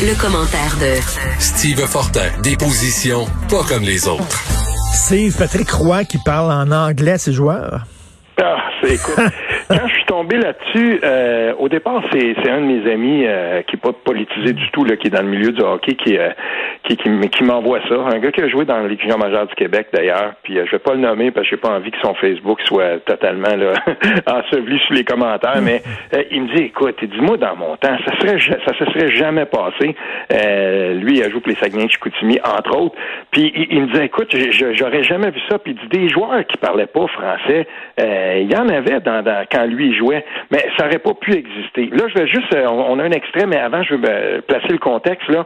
Le commentaire de Steve Fortin, des positions pas comme les autres. C'est Patrick Roy qui parle en anglais à ses joueurs. Ah, c'est écoute. Quand je suis tombé là-dessus, euh, au départ, c'est, c'est un de mes amis euh, qui n'est pas politisé du tout, là, qui est dans le milieu du hockey, qui, euh, qui, qui, qui m'envoie ça. Un gars qui a joué dans Ligue majeure du Québec, d'ailleurs. Puis euh, je vais pas le nommer parce que j'ai pas envie que son Facebook soit totalement là, enseveli sous les commentaires. Mais euh, il me dit, écoute, dis-moi dans mon temps, ça serait ça se serait jamais passé. Euh, lui, il a joué pour les Saguenay Chicoutimi, entre autres. Puis il, me dit, écoute, j'aurais jamais vu ça. Puis il dit, des joueurs qui parlaient pas français, il y en avait dans, dans quand lui jouait, mais ça n'aurait pas pu exister. Là, je vais juste, on, a un extrait, mais avant, je veux placer le contexte là.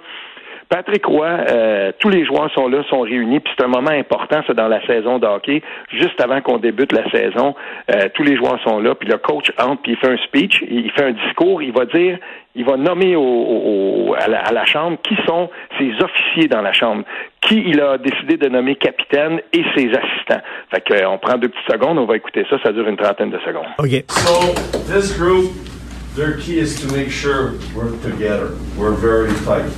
Patrick Roy, euh, tous les joueurs sont là, sont réunis, puis c'est un moment important, c'est dans la saison de hockey, juste avant qu'on débute la saison. Euh, tous les joueurs sont là, puis le coach entre, puis il fait un speech, il fait un discours, il va dire, il va nommer au, à, la, chambre qui sont ses officiers dans la chambre, qui il a décidé de nommer capitaine et ses assistants. Fait que, on prend deux petites secondes, on va écouter ça, ça dure une trentaine de secondes. OK. So, this group, their key is to make sure we're together. We're very tight.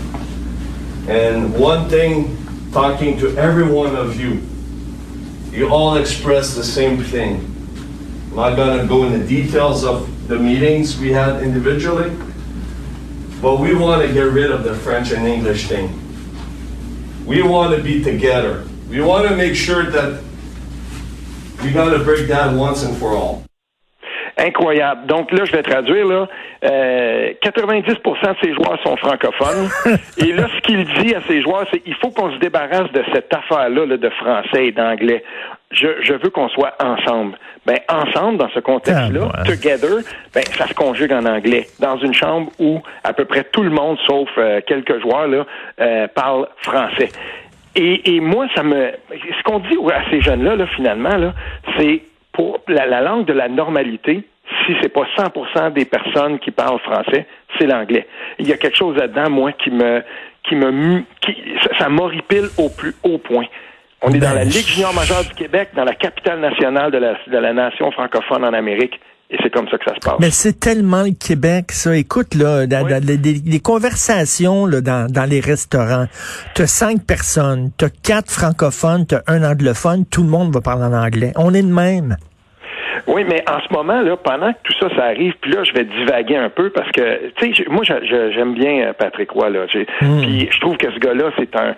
And one thing, talking to every one of you, you all express the same thing. I'm not going to go into details of the meetings we had individually, but we want to get rid of the French and English thing. We want to be together. We want to make sure that we got to break that once and for all. Incroyable. Donc là, je vais traduire là. Euh, 90% de ces joueurs sont francophones. et là, ce qu'il dit à ces joueurs, c'est il faut qu'on se débarrasse de cette affaire-là de français et d'anglais. Je, je veux qu'on soit ensemble. Ben ensemble dans ce contexte-là, Ah, ouais. together, ben ça se conjugue en anglais dans une chambre où à peu près tout le monde, sauf euh, quelques joueurs là, euh, parle français. Et, et moi, ça me, ce qu'on dit à ces jeunes-là, là, finalement, là, c'est pour la, la langue de la normalité, si c'est pas 100% des personnes qui parlent français, c'est l'anglais. Il y a quelque chose là-dedans, moi, qui me, qui me, qui, ça, m'horripile au plus haut point. On est dans Ben, la je- Ligue junior majeure du Québec, dans la capitale nationale de la, de la nation francophone en Amérique, et c'est comme ça que ça se passe. Mais c'est tellement le Québec, ça. Écoute, là, Oui. dans les, les- les conversations là, dans, dans les restaurants, t'as cinq personnes, t'as quatre francophones, t'as un anglophone, tout le monde va parler en anglais. On est de même. Oui, mais en ce moment, là, pendant que tout ça, ça arrive, puis là, je vais divaguer un peu parce que, tu sais, moi, j'aime bien euh, Patrick Roy, là. J'ai- Puis je trouve que ce gars-là, c'est un,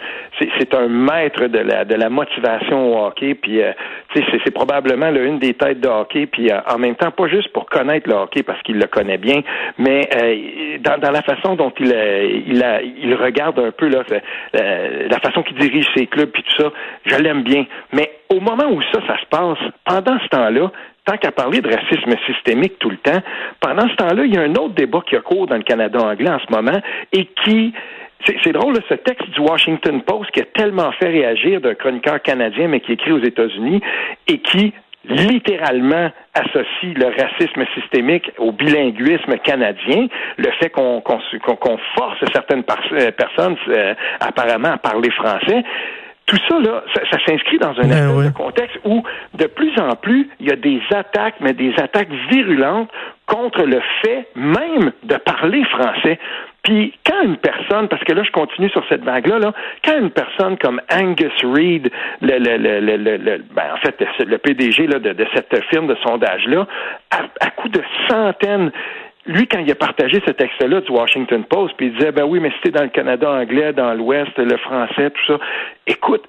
c'est un maître de la, de la motivation au hockey. Puis, euh, tu sais, c'est- probablement là, une des têtes de hockey. Puis, euh, en même temps, pas juste pour connaître le hockey parce qu'il le connaît bien, mais euh, dans, dans la façon dont il, il, a- il regarde un peu là, la façon qu'il dirige ses clubs, puis tout ça, je l'aime bien. Mais au moment où ça, ça se passe, pendant ce temps-là, tant qu'à parler de racisme systémique tout le temps, pendant ce temps-là, il y a un autre débat qui a cours dans le Canada anglais en ce moment et qui c'est drôle, ce texte du Washington Post qui a tellement fait réagir d'un chroniqueur canadien, mais qui écrit aux États-Unis, et qui littéralement associe le racisme systémique au bilinguisme canadien, le fait qu'on force certaines euh, personnes euh, apparemment à parler français. Tout ça, là, ça, ça s'inscrit dans un Ben espèce oui. de contexte où, de plus en plus, il y a des attaques, mais des attaques virulentes contre le fait même de parler français. Puis quand une personne, parce que là je continue sur cette vague-là, là, quand une personne comme Angus Reid, le, le, le, le, le- le- ben, en fait le PDG là, de, de cette firme de sondage-là, à, à coup de centaines, lui, quand il a partagé ce texte-là du Washington Post, puis il disait, ben oui, mais c'était dans le Canada anglais, dans l'Ouest, le français, tout ça. Écoute,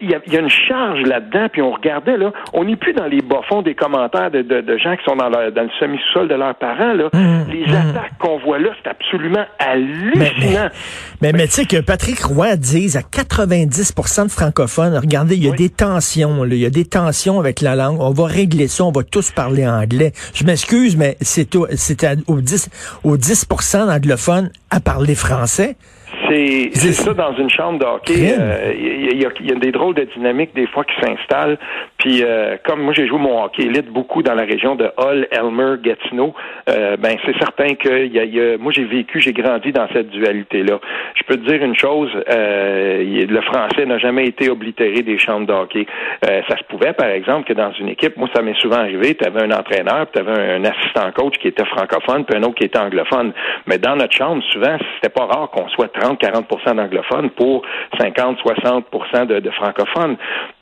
il y y a une charge là-dedans, puis on regardait, là, on n'est plus dans les bas-fonds des commentaires de, de, de gens qui sont dans, leur, dans le semi-sol de leurs parents, là. les attaques qu'on voit là, c'est absolument hallucinant. Mais, mais tu sais que Patrick Roy dise à 90% de francophones, regardez, il y a Oui. des tensions, là, il y a des tensions avec la langue, on va régler ça, on va tous parler anglais. Je m'excuse, mais c'est au, au 10, au 10 d'anglophones à parler français. C'est ça dans une chambre de hockey. Crime. euh, Il y, a- il y a des drôles de dynamiques des fois qui s'installent. Puis euh, comme moi j'ai joué mon hockey élite beaucoup dans la région de Hull, Elmer, Gatineau, euh, ben c'est certain que y a, y a, moi j'ai vécu, j'ai grandi dans cette dualité-là. Je peux te dire une chose, euh, le français n'a jamais été oblitéré des chambres de hockey. Euh, ça se pouvait, par exemple, que dans une équipe, moi ça m'est souvent arrivé, tu avais un entraîneur, tu avais un, assistant coach qui était francophone, puis un autre qui était anglophone. Mais dans notre chambre, souvent, c'était pas rare qu'on soit 30-40% d'anglophones pour 50-60 de, de francophones.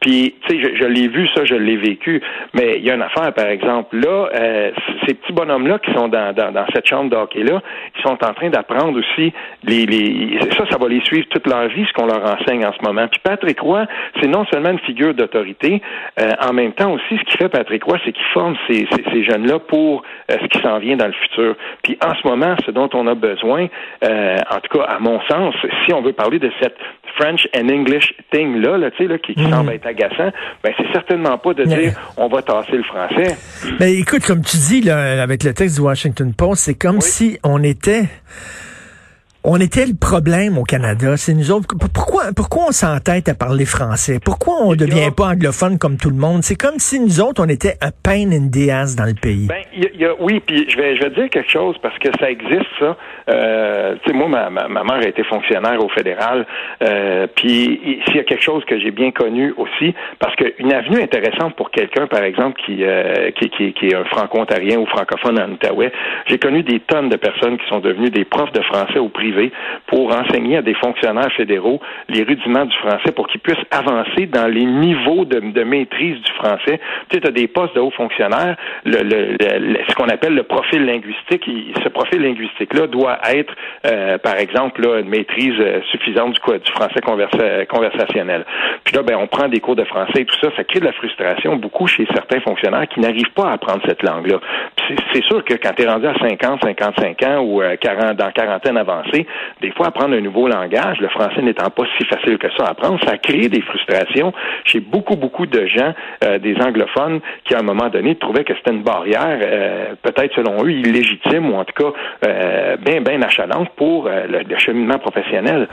Puis, tu sais, je, je l'ai vu, ça, je l'ai vécu. Mais il y a une affaire, par exemple, là, euh, ces petits bonhommes-là qui sont dans, dans, dans cette chambre d'hockey-là, ils sont en train d'apprendre aussi les, les ça, ça va les suivre toute leur vie, ce qu'on leur enseigne en ce moment. Puis Patrick Roy, c'est non seulement une figure d'autorité, euh, en même temps aussi, ce qui fait Patrick Roy, c'est qu'il forme ces, ces, ces jeunes-là pour euh, ce qui s'en vient dans le futur. Puis en ce moment, ce dont on a besoin, euh, en tout cas, à mon sens, si on veut parler de cette French and English thing là, là, là qui, qui mm. semble être agaçant, ben c'est certainement pas de dire on va tasser le français. Mais écoute, comme tu dis là, avec le texte du Washington Post, c'est comme si on était on était le problème au Canada. C'est nous autres. Pourquoi, pourquoi on s'entête à parler français? Pourquoi on ne devient pas anglophone comme tout le monde? C'est comme si nous autres, on était un pain in the ass dans le pays. Ben, y a, oui, puis je vais, je vais dire quelque chose parce que ça existe, ça. Euh, tu sais, moi, ma, ma, mère a été fonctionnaire au fédéral. Euh, puis s'il y a quelque chose que j'ai bien connu aussi, parce qu'une avenue intéressante pour quelqu'un, par exemple, qui, euh, qui, qui, qui, est un franco-ontarien ou francophone en Outaouais, j'ai connu des tonnes de personnes qui sont devenues des profs de français au privé pour enseigner à des fonctionnaires fédéraux les rudiments du français pour qu'ils puissent avancer dans les niveaux de, maîtrise du français. Tu sais, as des postes de hauts fonctionnaires, ce qu'on appelle le profil linguistique. ce profil linguistique-là doit être, euh, par exemple, une maîtrise euh, suffisante du, français conversationnel. Puis là, ben, on prend des cours de français et tout ça, ça crée de la frustration beaucoup chez certains fonctionnaires qui n'arrivent pas à apprendre cette langue-là. C'est sûr que quand tu es rendu à 50, 55 ans ou 40, euh, dans quarantaine avancée, des fois, apprendre un nouveau langage, le français n'étant pas si facile que ça à apprendre, ça a créé des frustrations chez beaucoup, beaucoup de gens, euh, des anglophones, qui à un moment donné trouvaient que c'était une barrière, euh, peut-être selon eux, illégitime ou en tout cas euh, bien, bien achalante pour le, le cheminement professionnel.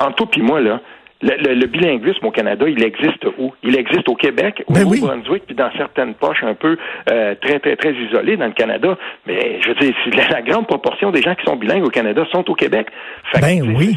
En tout puis moi, là, le, bilinguisme au Canada, il existe où? Il existe au Québec, au ben Nouveau-Brunswick, puis dans certaines poches un peu euh, très, très, très isolées dans le Canada. Mais je veux dire, la, la, grande proportion des gens qui sont bilingues au Canada sont au Québec. ben oui.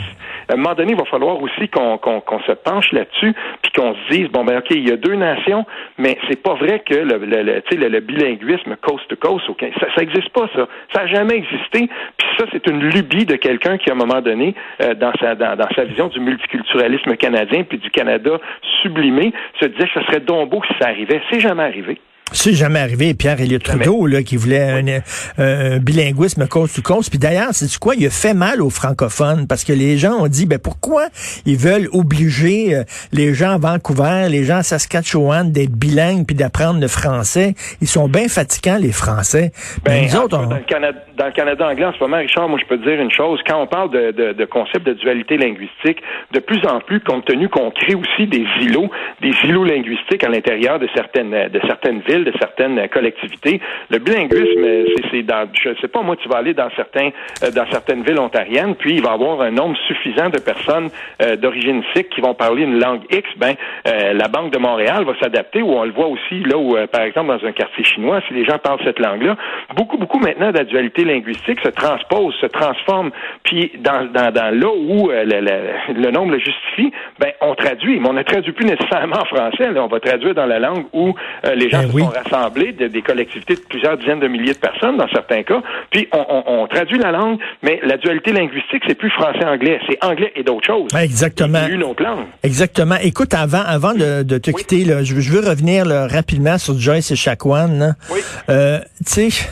À un moment donné, il va falloir aussi qu'on se penche là-dessus, puis qu'on se dise, bon ben ok, il y a deux nations, mais c'est pas vrai que le, le, le, le bilinguisme coast to coast, ça, ça existe pas ça. Ça a jamais existé. Puis ça, c'est une lubie de quelqu'un qui, à un moment donné, euh, dans sa dans, dans sa vision du multiculturalisme canadien puis du Canada sublimé se disait que ce serait donc beau si ça arrivait. C'est jamais arrivé. C'est jamais arrivé. Pierre Elliott Trudeau, là, qui voulait un, bilinguisme cause to cause. Puis d'ailleurs, c'est quoi? Il a fait mal aux francophones parce que les gens ont dit, ben pourquoi ils veulent obliger euh, les gens à Vancouver, les gens à Saskatchewan d'être bilingues puis d'apprendre le français? Ils sont bien fatigants, les Français. Ben, nous autres, dans, le Canada, dans le Canada anglais, en ce moment, Richard, moi, je peux te dire une chose. Quand on parle de, de, de concept de dualité linguistique, de plus en plus, compte tenu qu'on crée aussi des îlots, des îlots linguistiques à l'intérieur de certaines, de certaines villes, de certaines collectivités. Le bilinguisme, c'est dans, je sais pas, moi, tu vas aller dans certains, euh, dans certaines villes ontariennes, puis il va y avoir un nombre suffisant de personnes euh, d'origine sikh qui vont parler une langue X. Ben, euh, la Banque de Montréal va s'adapter, ou on le voit aussi là où, par exemple, dans un quartier chinois, si les gens parlent cette langue-là, beaucoup, beaucoup maintenant de dualité linguistique se transpose, se transforme, puis dans, dans, dans là où le, le, nombre le justifie, ben, on traduit, mais on ne traduit plus nécessairement en français, là, on va traduire dans la langue où les gens ben rassembler des collectivités de plusieurs dizaines de milliers de personnes dans certains cas, puis on, traduit la langue, mais la dualité linguistique, c'est plus français-anglais, c'est anglais et d'autres choses. Exactement. une autre langue. Exactement. Écoute, avant, avant de, te quitter, là, je, veux revenir rapidement sur Joyce et Chacuan. Oui. Euh, tu sais,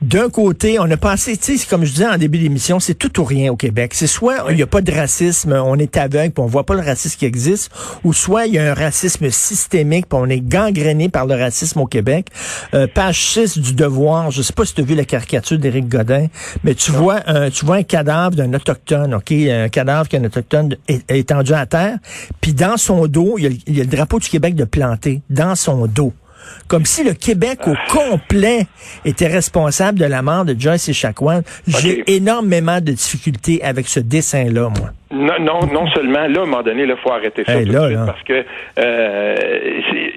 d'un côté, on a passé, tu sais, comme je disais en début d'émission, c'est tout ou rien au Québec. C'est soit il n'y a pas de racisme, on est aveugle, puis on voit pas le racisme qui existe, ou soit il y a un racisme systémique, puis on est gangréné par le racisme au Québec. Euh, page 6 du Devoir, je sais pas si tu as vu la caricature d'Éric Godin, mais tu vois un, tu vois un cadavre d'un autochtone, ok, un cadavre qu'un autochtone est, étendu à terre, puis dans son dos, il y, a, il y a le drapeau du Québec de planté, dans son dos comme si le Québec au complet était responsable de la mort de Joyce et Chacoan. J'ai énormément de difficultés avec ce dessin-là, moi. Non, non, non seulement, là, à un moment donné, il faut arrêter ça Hey, tout de là, suite là. parce que euh,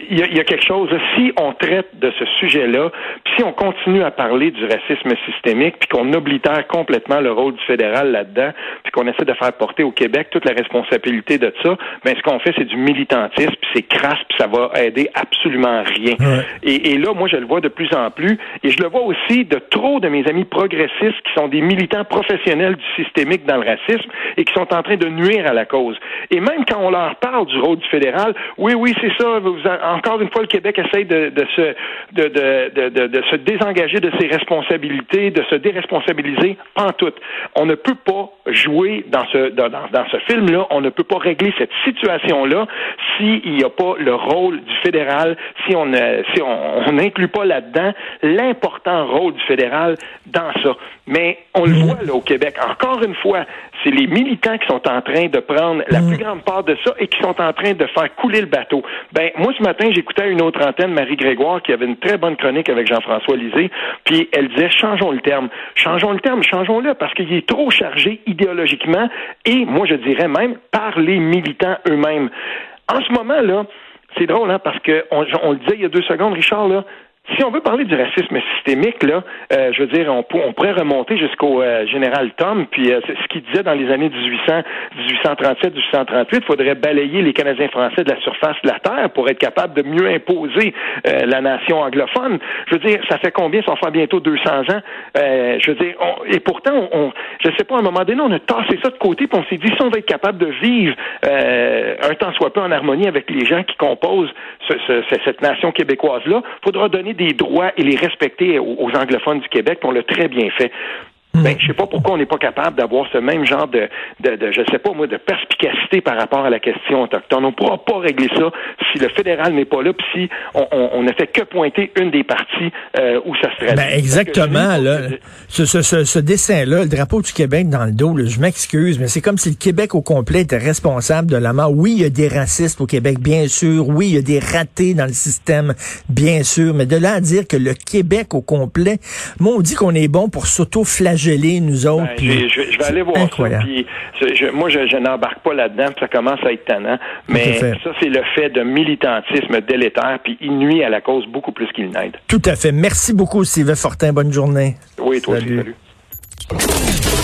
il y, a- il y a quelque chose. Si on traite de ce sujet-là, puis si on continue à parler du racisme systémique, puis qu'on oblitère complètement le rôle du fédéral là-dedans, puis qu'on essaie de faire porter au Québec toute la responsabilité de ça, ben ce qu'on fait, c'est du militantisme, puis c'est crasse, puis ça va aider absolument rien. Ouais. Et, et là, moi, je le vois de plus en plus, et je le vois aussi de trop de mes amis progressistes qui sont des militants professionnels du systémique dans le racisme et qui sont en train de nuire à la cause. Et même quand on leur parle du rôle du fédéral, oui, oui, c'est ça. Vous, encore une fois, le Québec essaye de, de se de, de, de, de, de se désengager de ses responsabilités, de se déresponsabiliser. Pas en tout. On ne peut pas jouer dans ce dans, dans, dans ce film-là. On ne peut pas régler cette situation-là s'il n'y a pas le rôle du fédéral, si on ne si on on n'inclut pas là-dedans l'important rôle du fédéral dans ça. Mais on le voit là au Québec. Encore une fois, c'est les militants qui sont en train de prendre la plus grande part de ça et qui sont en train de faire couler le bateau. Ben moi ce matin, j'écoutais une autre antenne Marie Grégoire qui avait une très bonne chronique avec Jean-François Lisée, puis elle disait changeons le terme, changeons le terme, changeons-le parce qu'il est trop chargé idéologiquement et moi je dirais même par les militants eux-mêmes. En ce moment là, c'est drôle hein parce que on, on le disait il y a deux secondes, Richard là. Si on veut parler du racisme systémique, là, euh, je veux dire, on, pour- on pourrait remonter jusqu'au euh, général Tom, puis euh, ce qu'il disait dans les années 1800, 1837, 1838, il faudrait balayer les Canadiens français de la surface de la terre pour être capable de mieux imposer euh, la nation anglophone. Je veux dire, ça fait combien? Ça faire bientôt 200 ans? Euh, je veux dire, on- et pourtant, on, on- je sais pas, à un moment donné, on a tassé ça de côté, puis on s'est dit, si on va être capable de vivre euh, un temps soit peu en harmonie avec les gens qui composent ce- ce- cette nation québécoise-là, faudra donner des droits et les respecter aux, aux anglophones du Québec, puis on l'a très bien fait. Ben, je sais pas pourquoi on n'est pas capable d'avoir ce même genre de, de, de, je sais pas moi, de perspicacité par rapport à la question autochtone. On pourra pas régler ça si le fédéral n'est pas là, puis si on, on, on ne fait que pointer une des parties euh, où ça se traduit. Ben exactement, Fait que, là. Ce, ce, ce, ce dessin-là, le drapeau du Québec dans le dos, là, je m'excuse, mais c'est comme si le Québec au complet était responsable de la mort. Oui, il y a des racistes au Québec, bien sûr. Oui, il y a des ratés dans le système, bien sûr. Mais de là à dire que le Québec au complet, moi, on dit qu'on est bon pour s'auto-flageller, nous autres. Ben, puis je, je vais aller voir incroyable. ça. Puis, je- je- moi, je, je n'embarque pas là-dedans. Ça commence à être tannant. Mais ça, c'est le fait de militantisme délétère. Puis il nuit à la cause beaucoup plus qu'il n'aide. Tout à fait. Merci beaucoup, Sylvain Fortin. Bonne journée. Oui, toi Salut. aussi. Salut.